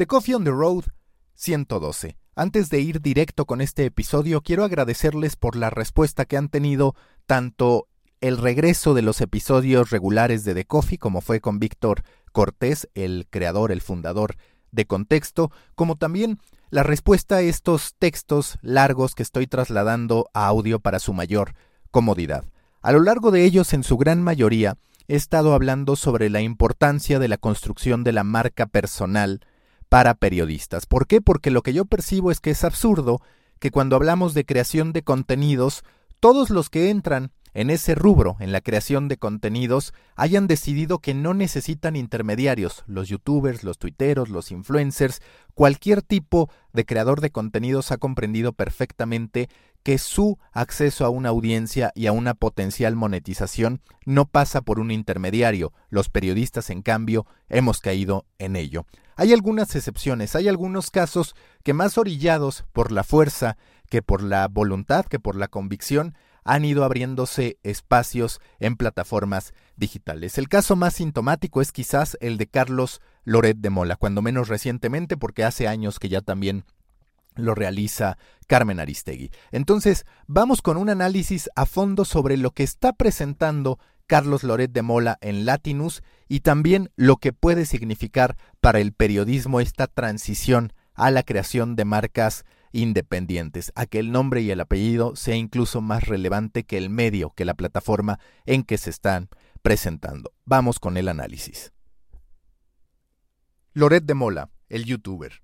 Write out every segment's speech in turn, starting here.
The Coffee on the Road 112. Antes de ir directo con este episodio, quiero agradecerles por la respuesta que han tenido tanto el regreso de los episodios regulares de The Coffee, como fue con Víctor Cortés, el creador, el fundador de Contexto, como también la respuesta a estos textos largos que estoy trasladando a audio para su mayor comodidad. A lo largo de ellos, en su gran mayoría, he estado hablando sobre la importancia de la construcción de la marca personal para periodistas. ¿Por qué? Porque lo que yo percibo es que es absurdo que cuando hablamos de creación de contenidos, todos los que entran en ese rubro, en la creación de contenidos, hayan decidido que no necesitan intermediarios, los youtubers, los tuiteros, los influencers, cualquier tipo de creador de contenidos ha comprendido perfectamente que su acceso a una audiencia y a una potencial monetización no pasa por un intermediario. Los periodistas, en cambio, hemos caído en ello. Hay algunas excepciones, hay algunos casos que más orillados por la fuerza que por la voluntad, que por la convicción, han ido abriéndose espacios en plataformas digitales. El caso más sintomático es quizás el de Carlos Loret de Mola, cuando menos recientemente, porque hace años que ya también lo realiza Carmen Aristegui. Entonces, vamos con un análisis a fondo sobre lo que está presentando Carlos Loret de Mola en Latinus y también lo que puede significar para el periodismo esta transición a la creación de marcas independientes, a que el nombre y el apellido sea incluso más relevante que el medio, que la plataforma en que se están presentando. Vamos con el análisis. Loret de Mola, el youtuber.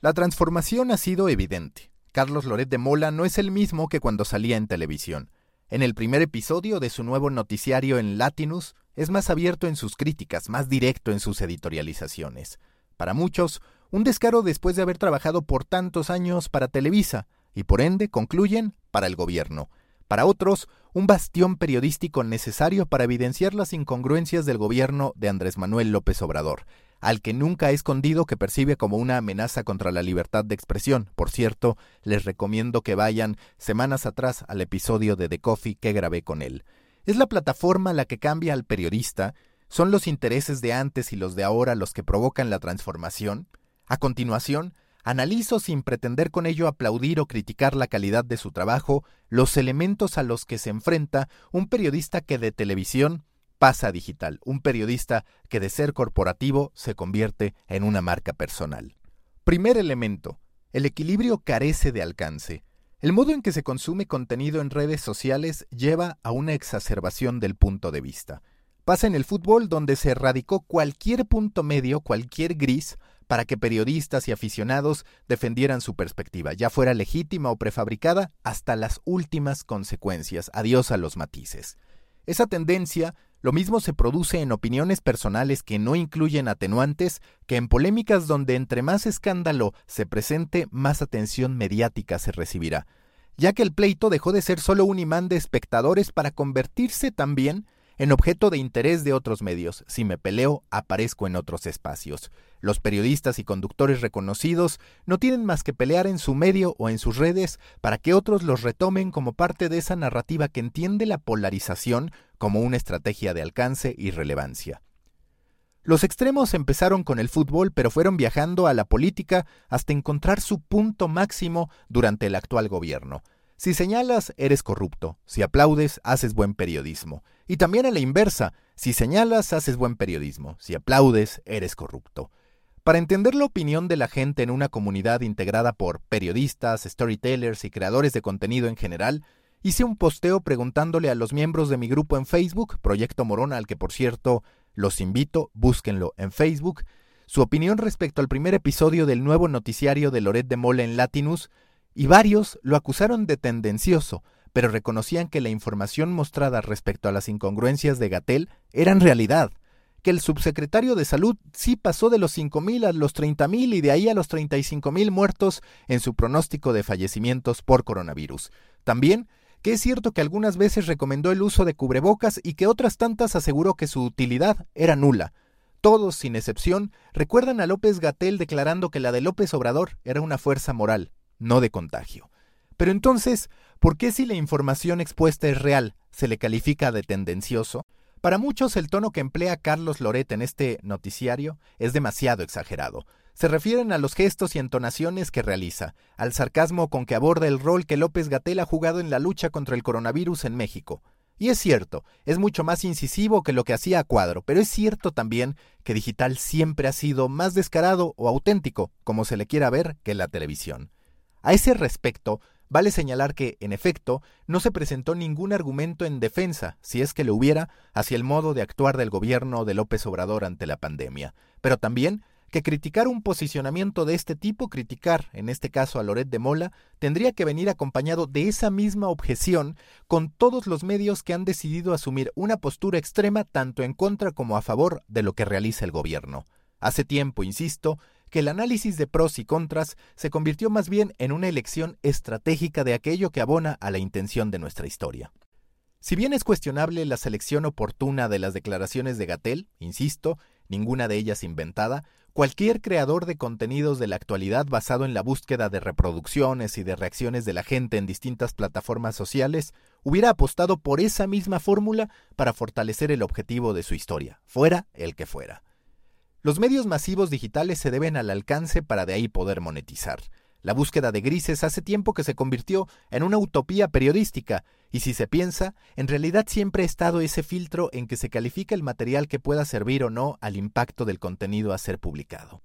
La transformación ha sido evidente. Carlos Loret de Mola no es el mismo que cuando salía en televisión. En el primer episodio de su nuevo noticiario en Latinus, es más abierto en sus críticas, más directo en sus editorializaciones. Para muchos, un descaro después de haber trabajado por tantos años para Televisa, y por ende, concluyen, para el gobierno. Para otros, un bastión periodístico necesario para evidenciar las incongruencias del gobierno de Andrés Manuel López Obrador, al que nunca ha escondido que percibe como una amenaza contra la libertad de expresión. Por cierto, les recomiendo que vayan semanas atrás al episodio de The Coffee que grabé con él. ¿Es la plataforma la que cambia al periodista? ¿Son los intereses de antes y los de ahora los que provocan la transformación? A continuación, analizo sin pretender con ello aplaudir o criticar la calidad de su trabajo los elementos a los que se enfrenta un periodista que de televisión pasa digital, un periodista que de ser corporativo se convierte en una marca personal. Primer elemento, el equilibrio carece de alcance. El modo en que se consume contenido en redes sociales lleva a una exacerbación del punto de vista. Pasa en el fútbol donde se erradicó cualquier punto medio, cualquier gris, para que periodistas y aficionados defendieran su perspectiva, ya fuera legítima o prefabricada, hasta las últimas consecuencias. Adiós a los matices. Esa tendencia lo mismo se produce en opiniones personales que no incluyen atenuantes que en polémicas donde entre más escándalo se presente, más atención mediática se recibirá, ya que el pleito dejó de ser solo un imán de espectadores para convertirse también en objeto de interés de otros medios. Si me peleo, aparezco en otros espacios. Los periodistas y conductores reconocidos no tienen más que pelear en su medio o en sus redes para que otros los retomen como parte de esa narrativa que entiende la polarización como una estrategia de alcance y relevancia. Los extremos empezaron con el fútbol, pero fueron viajando a la política hasta encontrar su punto máximo durante el actual gobierno. Si señalas, eres corrupto. Si aplaudes, haces buen periodismo. Y también a la inversa, si señalas, haces buen periodismo. Si aplaudes, eres corrupto. Para entender la opinión de la gente en una comunidad integrada por periodistas, storytellers y creadores de contenido en general, hice un posteo preguntándole a los miembros de mi grupo en Facebook, Proyecto Morona, al que por cierto los invito, búsquenlo en Facebook, su opinión respecto al primer episodio del nuevo noticiario de Loret de Mole en Latinus, y varios lo acusaron de tendencioso, pero reconocían que la información mostrada respecto a las incongruencias de Gatel eran realidad, que el subsecretario de Salud sí pasó de los 5.000 a los 30.000 y de ahí a los 35.000 muertos en su pronóstico de fallecimientos por coronavirus. También que es cierto que algunas veces recomendó el uso de cubrebocas y que otras tantas aseguró que su utilidad era nula. Todos, sin excepción, recuerdan a López Gatel declarando que la de López Obrador era una fuerza moral, no de contagio. Pero entonces, ¿por qué si la información expuesta es real, se le califica de tendencioso? Para muchos el tono que emplea Carlos Loret en este noticiario es demasiado exagerado. Se refieren a los gestos y entonaciones que realiza, al sarcasmo con que aborda el rol que López Gatel ha jugado en la lucha contra el coronavirus en México. Y es cierto, es mucho más incisivo que lo que hacía a cuadro, pero es cierto también que digital siempre ha sido más descarado o auténtico, como se le quiera ver, que la televisión. A ese respecto, Vale señalar que, en efecto, no se presentó ningún argumento en defensa, si es que lo hubiera, hacia el modo de actuar del gobierno de López Obrador ante la pandemia, pero también que criticar un posicionamiento de este tipo, criticar, en este caso a Loret de Mola, tendría que venir acompañado de esa misma objeción con todos los medios que han decidido asumir una postura extrema tanto en contra como a favor de lo que realiza el gobierno. Hace tiempo, insisto, que el análisis de pros y contras se convirtió más bien en una elección estratégica de aquello que abona a la intención de nuestra historia. Si bien es cuestionable la selección oportuna de las declaraciones de Gatel, insisto, ninguna de ellas inventada, cualquier creador de contenidos de la actualidad basado en la búsqueda de reproducciones y de reacciones de la gente en distintas plataformas sociales hubiera apostado por esa misma fórmula para fortalecer el objetivo de su historia, fuera el que fuera. Los medios masivos digitales se deben al alcance para de ahí poder monetizar. La búsqueda de grises hace tiempo que se convirtió en una utopía periodística, y si se piensa, en realidad siempre ha estado ese filtro en que se califica el material que pueda servir o no al impacto del contenido a ser publicado.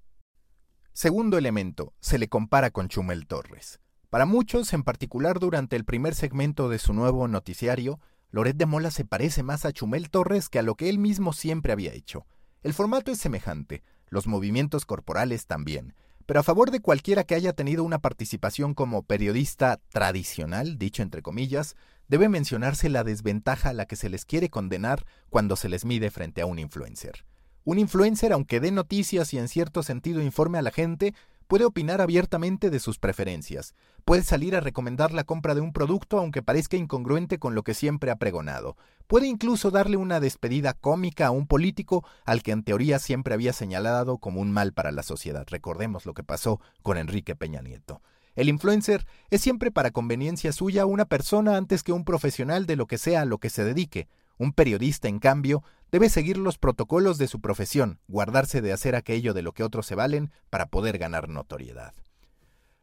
Segundo elemento, se le compara con Chumel Torres. Para muchos, en particular durante el primer segmento de su nuevo noticiario, Loret de Mola se parece más a Chumel Torres que a lo que él mismo siempre había hecho. El formato es semejante, los movimientos corporales también, pero a favor de cualquiera que haya tenido una participación como periodista tradicional, dicho entre comillas, debe mencionarse la desventaja a la que se les quiere condenar cuando se les mide frente a un influencer. Un influencer, aunque dé noticias y en cierto sentido informe a la gente, puede opinar abiertamente de sus preferencias, puede salir a recomendar la compra de un producto aunque parezca incongruente con lo que siempre ha pregonado, puede incluso darle una despedida cómica a un político al que en teoría siempre había señalado como un mal para la sociedad. Recordemos lo que pasó con Enrique Peña Nieto. El influencer es siempre para conveniencia suya una persona antes que un profesional de lo que sea a lo que se dedique. Un periodista, en cambio, debe seguir los protocolos de su profesión, guardarse de hacer aquello de lo que otros se valen para poder ganar notoriedad.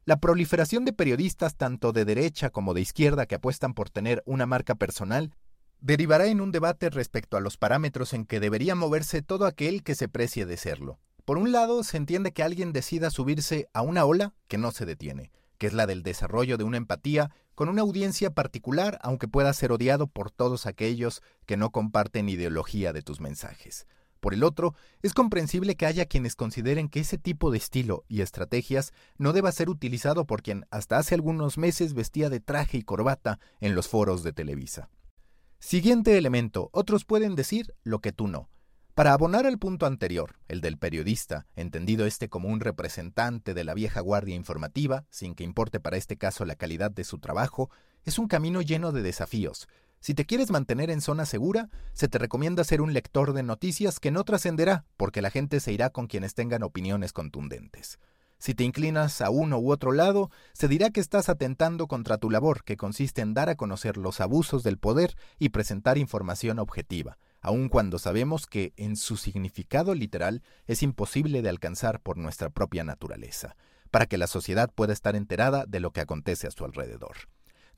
La proliferación de periodistas tanto de derecha como de izquierda que apuestan por tener una marca personal derivará en un debate respecto a los parámetros en que debería moverse todo aquel que se precie de serlo. Por un lado, se entiende que alguien decida subirse a una ola que no se detiene, que es la del desarrollo de una empatía con una audiencia particular, aunque pueda ser odiado por todos aquellos que no comparten ideología de tus mensajes. Por el otro, es comprensible que haya quienes consideren que ese tipo de estilo y estrategias no deba ser utilizado por quien hasta hace algunos meses vestía de traje y corbata en los foros de Televisa. Siguiente elemento, otros pueden decir lo que tú no. Para abonar al punto anterior, el del periodista, entendido este como un representante de la vieja guardia informativa, sin que importe para este caso la calidad de su trabajo, es un camino lleno de desafíos. Si te quieres mantener en zona segura, se te recomienda ser un lector de noticias que no trascenderá, porque la gente se irá con quienes tengan opiniones contundentes. Si te inclinas a uno u otro lado, se dirá que estás atentando contra tu labor, que consiste en dar a conocer los abusos del poder y presentar información objetiva aun cuando sabemos que en su significado literal es imposible de alcanzar por nuestra propia naturaleza, para que la sociedad pueda estar enterada de lo que acontece a su alrededor.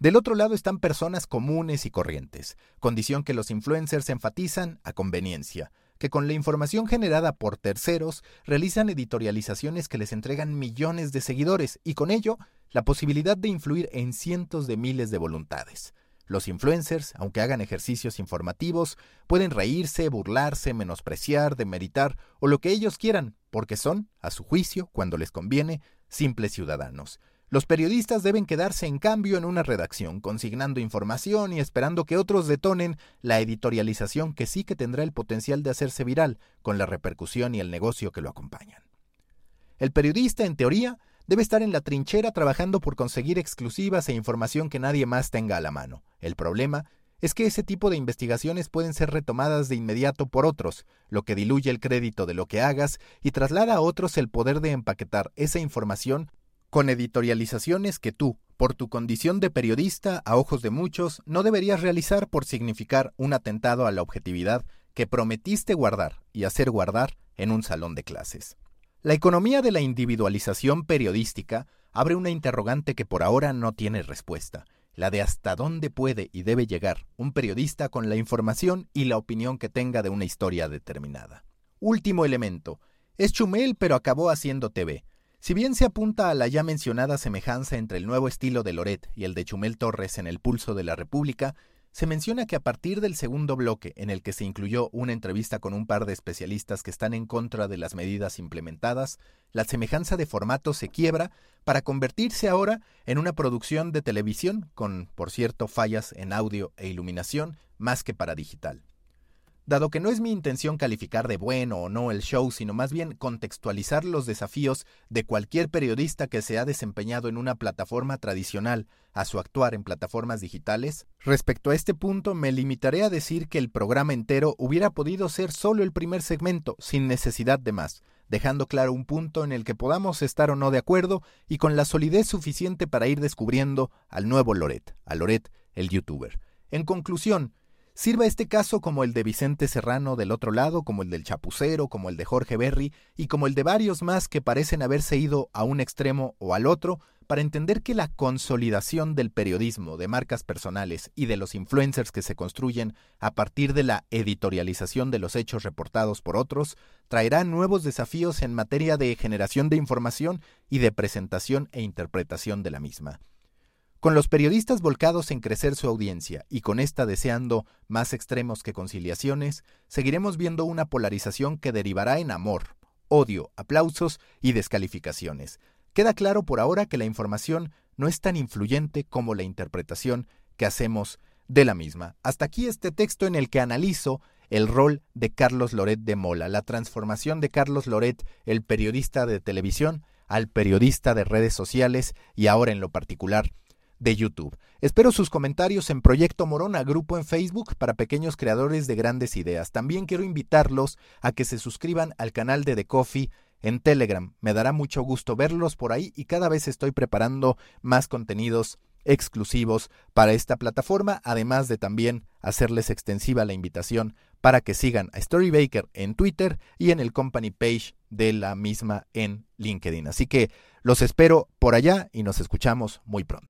Del otro lado están personas comunes y corrientes, condición que los influencers enfatizan a conveniencia, que con la información generada por terceros realizan editorializaciones que les entregan millones de seguidores y con ello la posibilidad de influir en cientos de miles de voluntades. Los influencers, aunque hagan ejercicios informativos, pueden reírse, burlarse, menospreciar, demeritar o lo que ellos quieran, porque son, a su juicio, cuando les conviene, simples ciudadanos. Los periodistas deben quedarse en cambio en una redacción, consignando información y esperando que otros detonen la editorialización que sí que tendrá el potencial de hacerse viral, con la repercusión y el negocio que lo acompañan. El periodista, en teoría, debe estar en la trinchera trabajando por conseguir exclusivas e información que nadie más tenga a la mano. El problema es que ese tipo de investigaciones pueden ser retomadas de inmediato por otros, lo que diluye el crédito de lo que hagas y traslada a otros el poder de empaquetar esa información con editorializaciones que tú, por tu condición de periodista a ojos de muchos, no deberías realizar por significar un atentado a la objetividad que prometiste guardar y hacer guardar en un salón de clases. La economía de la individualización periodística abre una interrogante que por ahora no tiene respuesta, la de hasta dónde puede y debe llegar un periodista con la información y la opinión que tenga de una historia determinada. Último elemento. Es Chumel pero acabó haciendo TV. Si bien se apunta a la ya mencionada semejanza entre el nuevo estilo de Loret y el de Chumel Torres en El Pulso de la República, se menciona que a partir del segundo bloque, en el que se incluyó una entrevista con un par de especialistas que están en contra de las medidas implementadas, la semejanza de formato se quiebra para convertirse ahora en una producción de televisión, con, por cierto, fallas en audio e iluminación, más que para digital. Dado que no es mi intención calificar de bueno o no el show, sino más bien contextualizar los desafíos de cualquier periodista que se ha desempeñado en una plataforma tradicional a su actuar en plataformas digitales, respecto a este punto me limitaré a decir que el programa entero hubiera podido ser solo el primer segmento, sin necesidad de más, dejando claro un punto en el que podamos estar o no de acuerdo y con la solidez suficiente para ir descubriendo al nuevo Loret, a Loret el youtuber. En conclusión, Sirva este caso como el de Vicente Serrano del otro lado, como el del Chapucero, como el de Jorge Berry y como el de varios más que parecen haberse ido a un extremo o al otro para entender que la consolidación del periodismo, de marcas personales y de los influencers que se construyen a partir de la editorialización de los hechos reportados por otros, traerá nuevos desafíos en materia de generación de información y de presentación e interpretación de la misma. Con los periodistas volcados en crecer su audiencia y con esta deseando más extremos que conciliaciones, seguiremos viendo una polarización que derivará en amor, odio, aplausos y descalificaciones. Queda claro por ahora que la información no es tan influyente como la interpretación que hacemos de la misma. Hasta aquí este texto en el que analizo el rol de Carlos Loret de Mola, la transformación de Carlos Loret, el periodista de televisión, al periodista de redes sociales y ahora en lo particular de YouTube. Espero sus comentarios en Proyecto Morona, grupo en Facebook para pequeños creadores de grandes ideas. También quiero invitarlos a que se suscriban al canal de The Coffee en Telegram. Me dará mucho gusto verlos por ahí y cada vez estoy preparando más contenidos exclusivos para esta plataforma, además de también hacerles extensiva la invitación para que sigan a Storybaker en Twitter y en el company page de la misma en LinkedIn. Así que los espero por allá y nos escuchamos muy pronto.